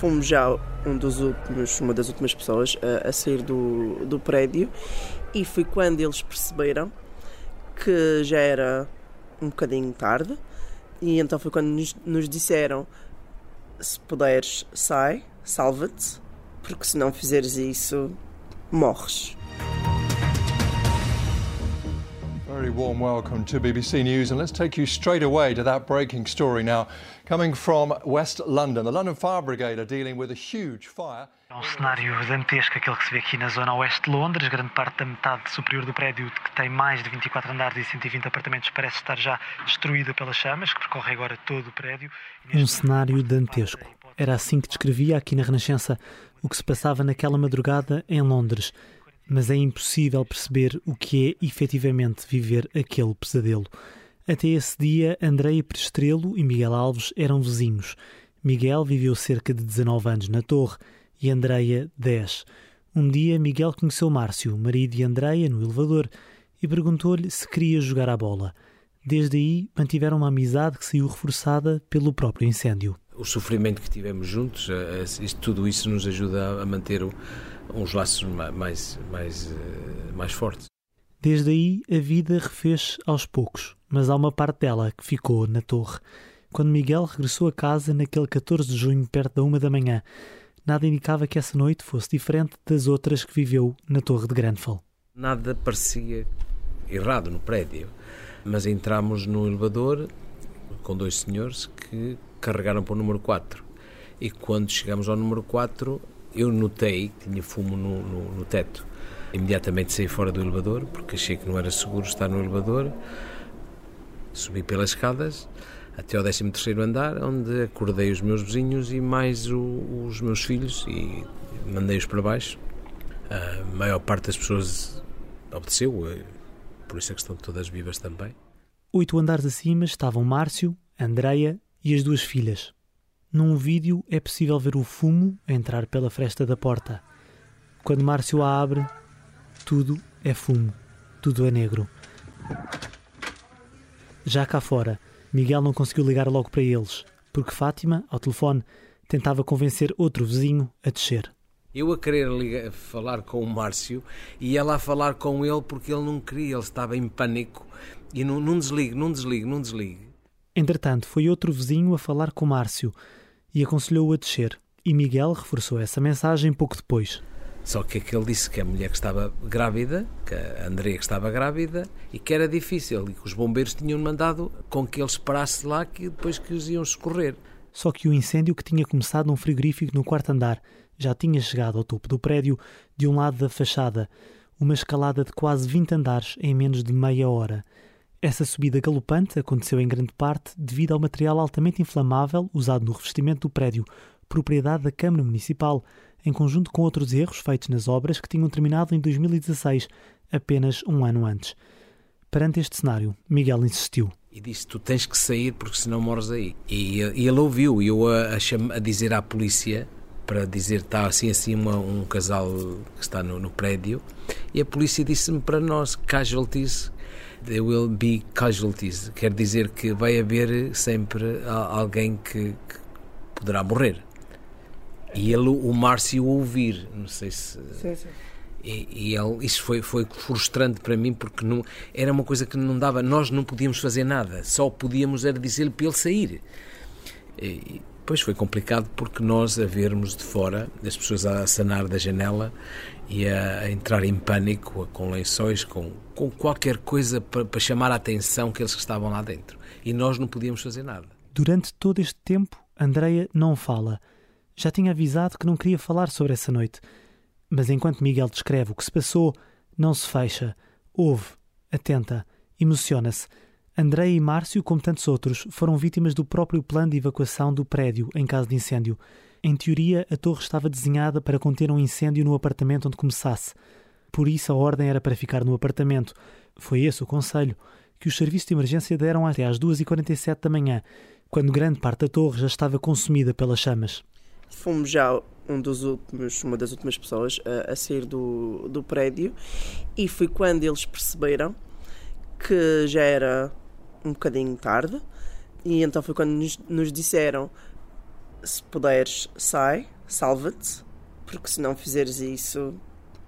fomos já um dos últimos, uma das últimas pessoas a, a sair do, do prédio e foi quando eles perceberam que já era um bocadinho tarde e então foi quando nos, nos disseram se puderes sai, salva-te, porque se não fizeres isso morres. Very warm welcome to BBC News, and let's take you straight away to that breaking story now. Coming from West London, the London Fire Brigade are dealing with a huge fire. É um cenário dantesco aquele que se vê aqui na zona oeste de Londres. Grande parte da metade superior do prédio, que tem mais de 24 andares e 120 apartamentos, parece estar já destruída pelas chamas, que percorre agora todo o prédio. Um cenário dantesco. Era assim que descrevia aqui na Renascença o que se passava naquela madrugada em Londres mas é impossível perceber o que é efetivamente viver aquele pesadelo. Até esse dia, Andreia Prestrelo e Miguel Alves eram vizinhos. Miguel viveu cerca de 19 anos na Torre e Andreia 10. Um dia, Miguel conheceu Márcio, marido de Andreia, no elevador e perguntou-lhe se queria jogar à bola. Desde aí, mantiveram uma amizade que saiu reforçada pelo próprio incêndio. O sofrimento que tivemos juntos, eh, tudo isso nos ajuda a manter uns laços mais, mais, eh, mais fortes. Desde aí, a vida refez aos poucos, mas há uma parte dela que ficou na torre. Quando Miguel regressou a casa naquele 14 de junho, perto da uma da manhã, nada indicava que essa noite fosse diferente das outras que viveu na torre de Grenfell. Nada parecia errado no prédio, mas entramos no elevador com dois senhores que carregaram para o número 4. E quando chegamos ao número 4, eu notei que tinha fumo no, no, no, teto. Imediatamente saí fora do elevador, porque achei que não era seguro estar no elevador. Subi pelas escadas até ao 13 andar, onde acordei os meus vizinhos e mais o, os meus filhos e mandei-os para baixo. A maior parte das pessoas obedeceu, eh, por isso é que estão todas vivas também. Oito andares acima estavam Márcio, Andreia e as duas filhas, num vídeo é possível ver o fumo entrar pela fresta da porta. Quando Márcio a abre, tudo é fumo, tudo é negro. Já cá fora, Miguel não conseguiu ligar logo para eles, porque Fátima, ao telefone, tentava convencer outro vizinho a descer. Eu a querer ligar, falar com o Márcio e ela a falar com ele porque ele não queria, ele estava em pânico. E não, não desligue, não desligue, não desligue. Entretanto, foi outro vizinho a falar com Márcio e aconselhou-o a descer. E Miguel reforçou essa mensagem pouco depois. Só que aquele disse que a mulher que estava grávida, que a Andrea que estava grávida, e que era difícil, e que os bombeiros tinham mandado com que ele esperasse lá que depois que os iam socorrer. Só que o incêndio que tinha começado num frigorífico no quarto andar já tinha chegado ao topo do prédio, de um lado da fachada, uma escalada de quase 20 andares em menos de meia hora. Essa subida galopante aconteceu em grande parte devido ao material altamente inflamável usado no revestimento do prédio, propriedade da Câmara Municipal, em conjunto com outros erros feitos nas obras que tinham terminado em 2016, apenas um ano antes. Perante este cenário, Miguel insistiu. E disse: Tu tens que sair porque senão morres aí. E, e ele ouviu, e eu a, a, a, dizer à polícia para dizer está assim assim uma, um casal que está no, no prédio e a polícia disse-me para nós casualties there will be casualties, quer dizer que vai haver sempre alguém que, que poderá morrer. E ele, o Márcio, ouvir, não sei se. Sim, sim. E, e ele, isso foi, foi frustrante para mim porque não, era uma coisa que não dava. Nós não podíamos fazer nada, só podíamos era dizer-lhe para ele sair. E, depois foi complicado porque nós a vermos de fora, as pessoas a sanar da janela e a, entrar em pânico com lençóis, com, com qualquer coisa para, para chamar a atenção aqueles que estavam lá dentro. E nós não podíamos fazer nada. Durante todo este tempo, Andreia não fala. Já tinha avisado que não queria falar sobre essa noite. Mas enquanto Miguel descreve o que se passou, não se fecha, ouve, atenta, emociona-se André e Márcio, como tantos outros, foram vítimas do próprio plano de evacuação do prédio em caso de incêndio. Em teoria, a torre estava desenhada para conter um incêndio no apartamento onde começasse. Por isso, a ordem era para ficar no apartamento. Foi esse o conselho que os serviços de emergência deram até às 2h47 da manhã, quando grande parte da torre já estava consumida pelas chamas. Fomos já um dos últimos, uma das últimas pessoas a, a sair do, do prédio e foi quando eles perceberam que já era um bocadinho tarde, e então foi quando nos, nos disseram se puderes, sai, salva-te, porque se não fizeres isso,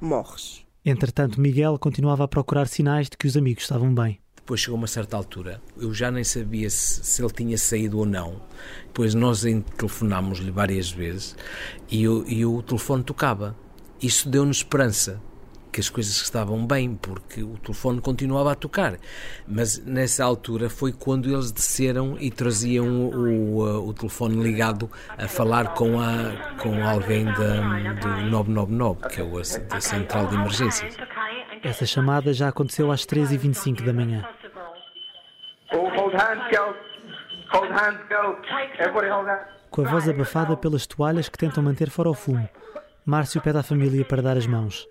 morres. Entretanto, Miguel continuava a procurar sinais de que os amigos estavam bem. Depois chegou uma certa altura, eu já nem sabia se, se ele tinha saído ou não. Depois nós telefonámos-lhe várias vezes e, e o telefone tocava. Isso deu-nos esperança que as coisas estavam bem, porque o telefone continuava a tocar. Mas nessa altura foi quando eles desceram e traziam o, o, o telefone ligado a falar com, a, com alguém da, do 999, que é o, da central de emergências. Essa chamada já aconteceu às 13h25 da manhã. Com a voz abafada pelas toalhas que tentam manter fora o fumo, Márcio pede à família para dar as mãos.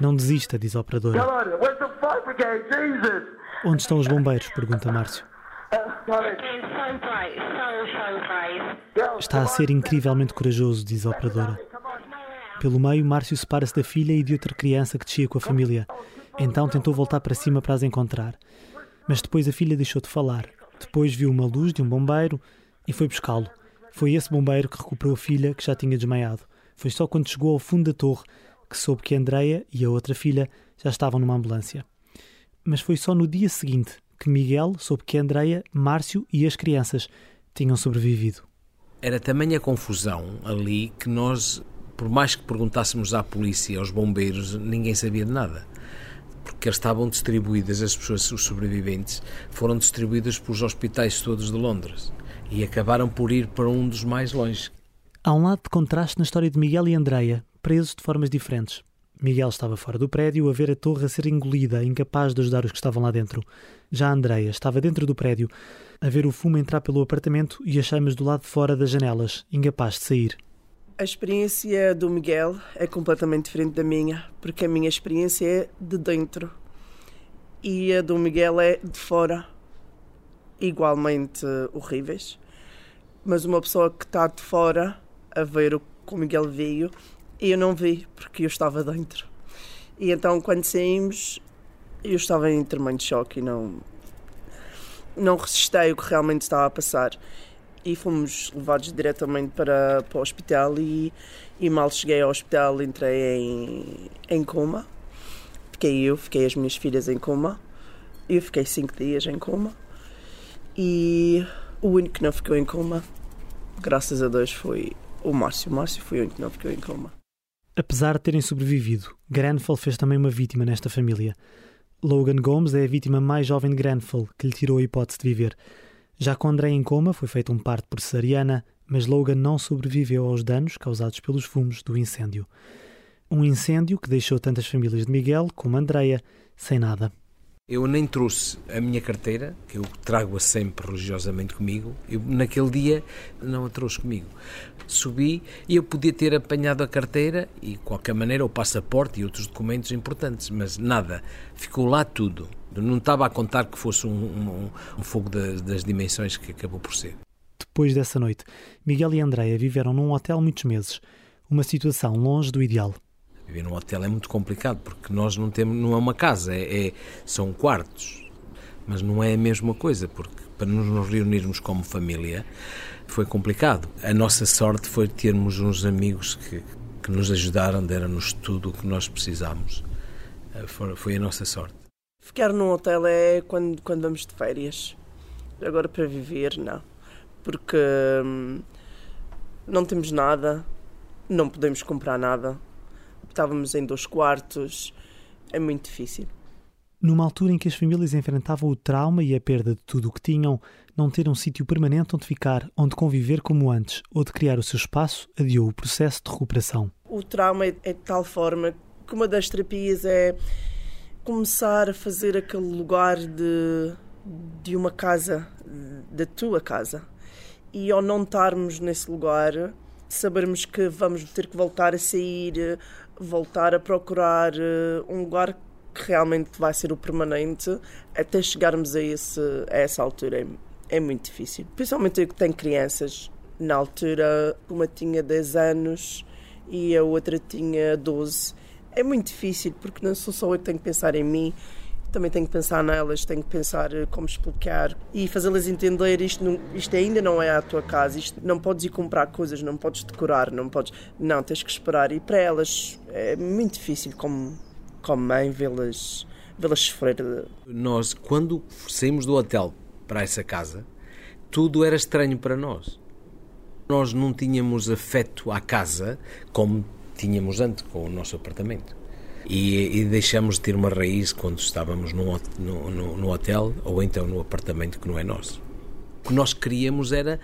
Não desista, diz a operadora. Onde estão os bombeiros? pergunta Márcio. Está a ser incrivelmente corajoso, diz a operadora. Pelo meio, Márcio separa-se da filha e de outra criança que descia com a família. Então tentou voltar para cima para as encontrar. Mas depois a filha deixou de falar. Depois viu uma luz de um bombeiro e foi buscá-lo. Foi esse bombeiro que recuperou a filha que já tinha desmaiado. Foi só quando chegou ao fundo da torre que soube que Andreia e a outra filha já estavam numa ambulância. Mas foi só no dia seguinte que Miguel soube que Andreia, Márcio e as crianças tinham sobrevivido. Era também a confusão ali que nós, por mais que perguntássemos à polícia, aos bombeiros, ninguém sabia de nada. Porque eles estavam distribuídas, as pessoas, os sobreviventes, foram distribuídas pelos hospitais todos de Londres e acabaram por ir para um dos mais longe. Há um lado de contraste na história de Miguel e Andreia, presos de formas diferentes. Miguel estava fora do prédio a ver a torre a ser engolida, incapaz de ajudar os que estavam lá dentro. Já Andreia estava dentro do prédio, a ver o fumo entrar pelo apartamento e as chamas do lado de fora das janelas, incapaz de sair. A experiência do Miguel é completamente diferente da minha, porque a minha experiência é de dentro e a do Miguel é de fora, igualmente horríveis. Mas uma pessoa que está de fora a ver o que o Miguel viu e eu não vi porque eu estava dentro. E então quando saímos eu estava em tremendo choque e não não resistei o que realmente estava a passar. E fomos levados diretamente para, para o hospital e, e mal cheguei ao hospital entrei em, em coma. Fiquei eu, fiquei as minhas filhas em coma. Eu fiquei cinco dias em coma. E o único que não ficou em coma graças a Deus foi o Márcio. O Márcio foi o único que não ficou em coma Apesar de terem sobrevivido, Grenfell fez também uma vítima nesta família. Logan Gomes é a vítima mais jovem de Grenfell, que lhe tirou a hipótese de viver. Já com André em coma, foi feito um parto por cesariana, mas Logan não sobreviveu aos danos causados pelos fumos do incêndio. Um incêndio que deixou tantas famílias de Miguel como Andreia sem nada. Eu nem trouxe a minha carteira, que eu trago-a sempre religiosamente comigo. Eu, naquele dia, não a trouxe comigo. Subi e eu podia ter apanhado a carteira e, de qualquer maneira, o passaporte e outros documentos importantes, mas nada. Ficou lá tudo. não estava a contar que fosse um, um, um fogo das, das dimensões que acabou por ser. Depois dessa noite, Miguel e Andréia viveram num hotel muitos meses. Uma situação longe do ideal. Viver num hotel é muito complicado porque nós não temos, não é uma casa, é, é são quartos, mas não é a mesma coisa porque para nos reunirmos como família foi complicado. A nossa sorte foi termos uns amigos que, que nos ajudaram, deram-nos tudo o que nós precisámos. Eh, foi, a nossa sorte. Ficar num hotel é quando, quando vamos de férias. Agora para viver, não. Porque hum, não temos nada, não podemos comprar nada estávamos em dois quartos, é muito difícil. Numa altura em que as famílias enfrentavam o trauma e a perda de tudo o que tinham, não ter um sítio permanente onde ficar, onde conviver como antes, ou de criar o seu espaço, adiou o processo de recuperação. O trauma é, é de tal forma que uma das terapias é começar a fazer aquele lugar de, de uma casa, da tua casa. E ao não estarmos nesse lugar, sabermos que vamos ter que voltar a sair, voltar a procurar uh, um lugar que realmente vai ser o permanente até chegarmos a, esse, a essa altura. É, é muito difícil. Principalmente eu que tenho crianças. Na altura, uma tinha 10 anos e a outra tinha 12. É muito difícil porque não sou só eu que tenho que pensar em mim, também tenho que pensar nelas, tenho que pensar eh, como explicar e fazê-las entender isto, não, isto ainda não é a tua casa, isto não podes ir comprar coisas, não podes decorar, não podes. Não, tens que esperar. E para elas é muito difícil, como, como mãe, vê-las vê sofrer. Nós, quando saímos do hotel para essa casa, tudo era estranho para nós. Nós não tínhamos afeto à casa como tínhamos antes com o nosso apartamento. E, e deixamos de ter uma raiz quando estávamos no, no, no hotel ou então no apartamento que não é nosso. O que nós queríamos era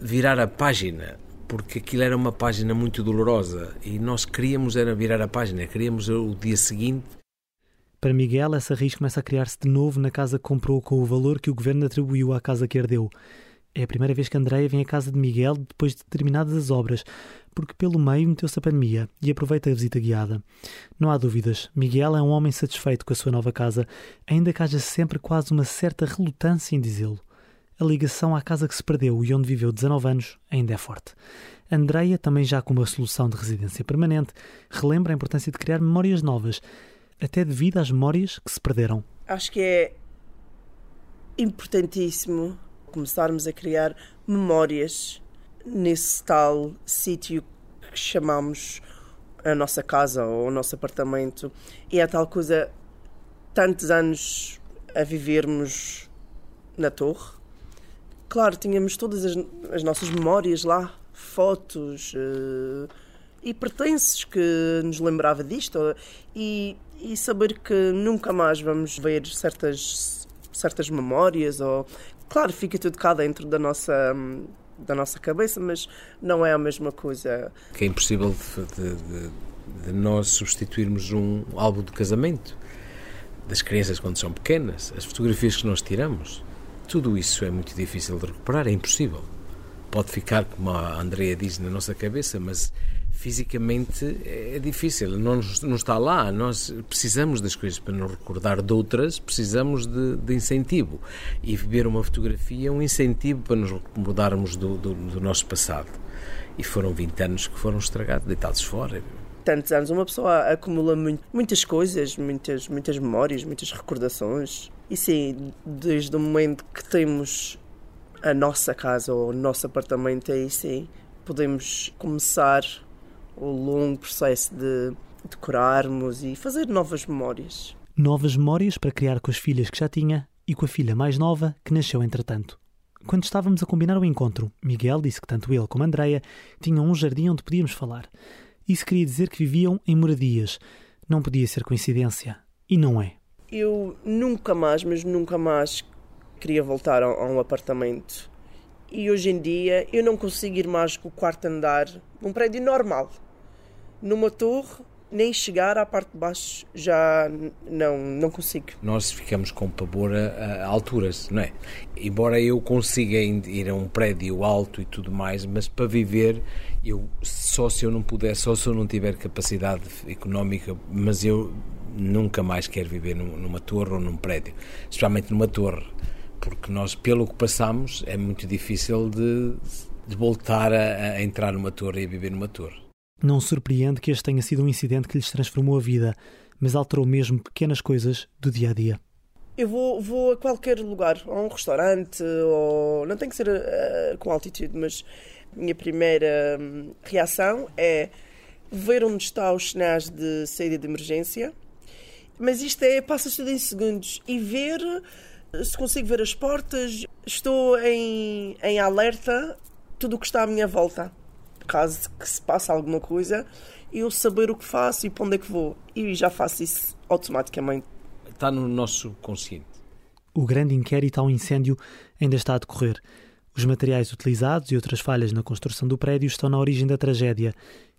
virar a página, porque aquilo era uma página muito dolorosa e nós queríamos era virar a página, queríamos o dia seguinte. Para Miguel, essa raiz começa a criar-se de novo na casa que comprou com o valor que o governo atribuiu à casa que herdeu. É a primeira vez que Andreia vem à casa de Miguel depois de terminadas as obras, porque pelo meio meteu-se a pandemia e aproveita a visita guiada. Não há dúvidas, Miguel é um homem satisfeito com a sua nova casa, ainda que haja sempre quase uma certa relutância em dizê-lo. A ligação à casa que se perdeu e onde viveu 19 anos ainda é forte. Andreia, também já com uma solução de residência permanente, relembra a importância de criar memórias novas, até devido às memórias que se perderam. Acho que é importantíssimo começarmos a criar memórias nesse tal sítio que chamamos a nossa casa ou o nosso apartamento. E é tal coisa, tantos anos a vivermos na torre. Claro, tínhamos todas as, as nossas memórias lá, fotos uh, e pertences que nos lembrava disto. E, e saber que nunca mais vamos ver certas, certas memórias ou Claro, fica tudo cá dentro da nossa da nossa cabeça, mas não é a mesma coisa. Que é impossível de, de, de nós substituirmos um álbum de casamento das crianças quando são pequenas, as fotografias que nós tiramos. Tudo isso é muito difícil de recuperar, é impossível. Pode ficar, como a Andrea diz, na nossa cabeça, mas fisicamente é difícil, não, não está lá. Nós precisamos das coisas para nos recordar de outras, precisamos de, de incentivo. E ver uma fotografia é um incentivo para nos recordarmos do, do, do, nosso passado. E foram 20 anos que foram estragados, deitados fora. Tantos anos, uma pessoa acumula muito, muitas coisas, muitas, muitas memórias, muitas recordações. E sim, desde o momento que temos a nossa casa ou o nosso apartamento, aí sim podemos começar o longo processo de decorarmos e fazer novas memórias. Novas memórias para criar com as filhas que já tinha e com a filha mais nova que nasceu entretanto. Quando estávamos a combinar o encontro, Miguel disse que tanto ele como Andreia tinham um jardim onde podíamos falar. Isso queria dizer que viviam em moradias. Não podia ser coincidência. E não é. Eu nunca mais, mas nunca mais queria voltar a um apartamento. E hoje em dia eu não consigo ir mais com o quarto andar, um prédio normal numa torre, nem chegar à parte de baixo já não, não consigo. Nós ficamos com pavor a, a, alturas, não é? Embora eu consiga ir a um prédio alto e tudo mais, mas para viver, eu só se eu não puder, só se eu não tiver capacidade económica, mas eu nunca mais quero viver numa torre ou num prédio, especialmente numa torre, porque nós, pelo que passamos, é muito difícil de, de voltar a, a entrar numa torre e a viver numa torre. Não surpreende que este tenha sido um incidente que lhes transformou a vida, mas alterou mesmo pequenas coisas do dia a dia. Eu vou, vou a qualquer lugar, a um restaurante, ou não tem que ser uh, com altitude, mas a minha primeira um, reação é ver onde está os sinais de saída de emergência. Mas isto é, passa-se tudo em segundos. E ver se consigo ver as portas, estou em, em alerta tudo o que está à minha volta caso que se passe alguma coisa, eu saber o que faço e para onde é que vou. E já faço isso automaticamente. Está no nosso consciente. O grande inquérito ao incêndio ainda está a decorrer. Os materiais utilizados e outras falhas na construção do prédio estão na origem da tragédia.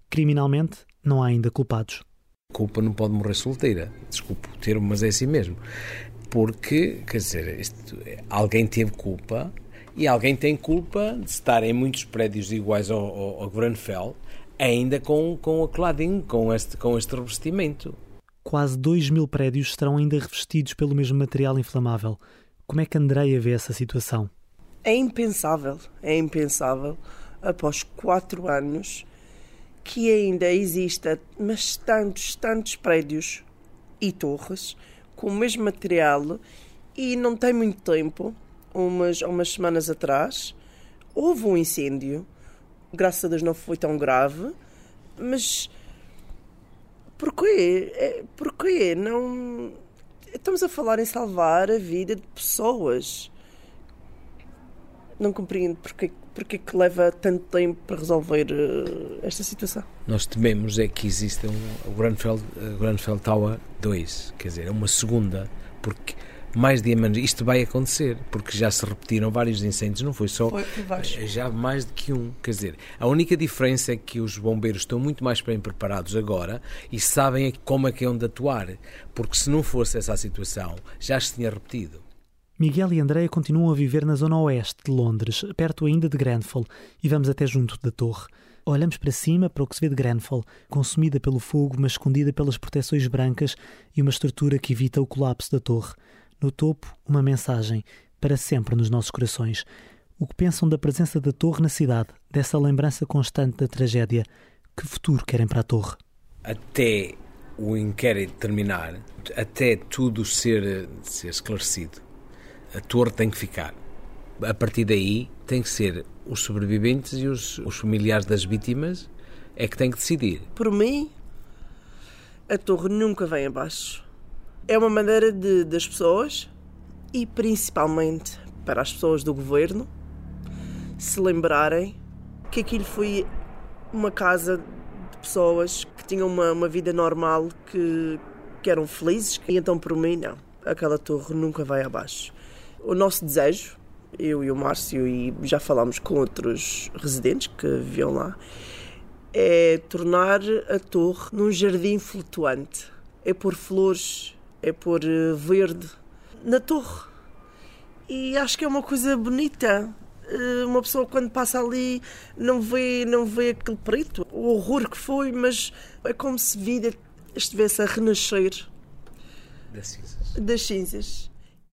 Criminalmente, não há ainda culpados. A culpa não pode morrer solteira. Desculpe o termo, mas é assim mesmo. Porque, quer dizer, isto, alguém teve culpa e alguém tem culpa de estar em muitos prédios iguais ao, ao, ao Grenfell, ainda com, com a cladding, com este, com este revestimento. Quase 2 mil prédios estarão ainda revestidos pelo mesmo material inflamável. Como é que Andreia vê essa situação? É impensável, é impensável, após quatro anos, que ainda exista, mas tantos, tantos prédios e torres com o mesmo material e não tem muito tempo, umas, umas semanas atrás, houve um incêndio. Graças a Deus não foi tão grave, mas porquê? É, porquê? Não. Estamos a falar em salvar a vida de pessoas. Não compreendo porque, porque que leva tanto tempo para resolver uh, esta situação. Nós tememos é que exista um, o Grenfell, Grenfell Tower 2, quer dizer, é uma segunda, porque mais dia menos isto vai acontecer, porque já se repetiram vários incêndios, não foi só. Foi já mais de que um. Quer dizer, a única diferença é que os bombeiros estão muito mais bem preparados agora e sabem como é que é onde atuar, porque se não fosse essa a situação, já se tinha repetido. Miguel e Andreia continuam a viver na zona oeste de Londres, perto ainda de Grenfell, e vamos até junto da torre. Olhamos para cima para o que se vê de Grenfell, consumida pelo fogo, mas escondida pelas proteções brancas e uma estrutura que evita o colapso da torre. No topo, uma mensagem, para sempre nos nossos corações. O que pensam da presença da torre na cidade, dessa lembrança constante da tragédia? Que futuro querem para a torre? Até o inquérito terminar, até tudo ser, ser esclarecido, a torre tem que ficar. A partir daí tem que ser os sobreviventes e os, os familiares das vítimas é que têm que decidir. Por mim, a torre nunca vem abaixo. É uma maneira de, das pessoas e principalmente para as pessoas do governo se lembrarem que aquilo foi uma casa de pessoas que tinham uma, uma vida normal, que, que eram felizes, e então por mim não, aquela torre nunca vai abaixo. O nosso desejo, eu e o Márcio, e já falámos com outros residentes que viviam lá, é tornar a torre num jardim flutuante. É pôr flores, é pôr eh, verde na torre. E acho que é uma coisa bonita. Eh, uma pessoa quando passa ali não vê, não vê aquele preto, o horror que foi, mas é como se a vida estivesse a renascer das cinzas. Das cinzas.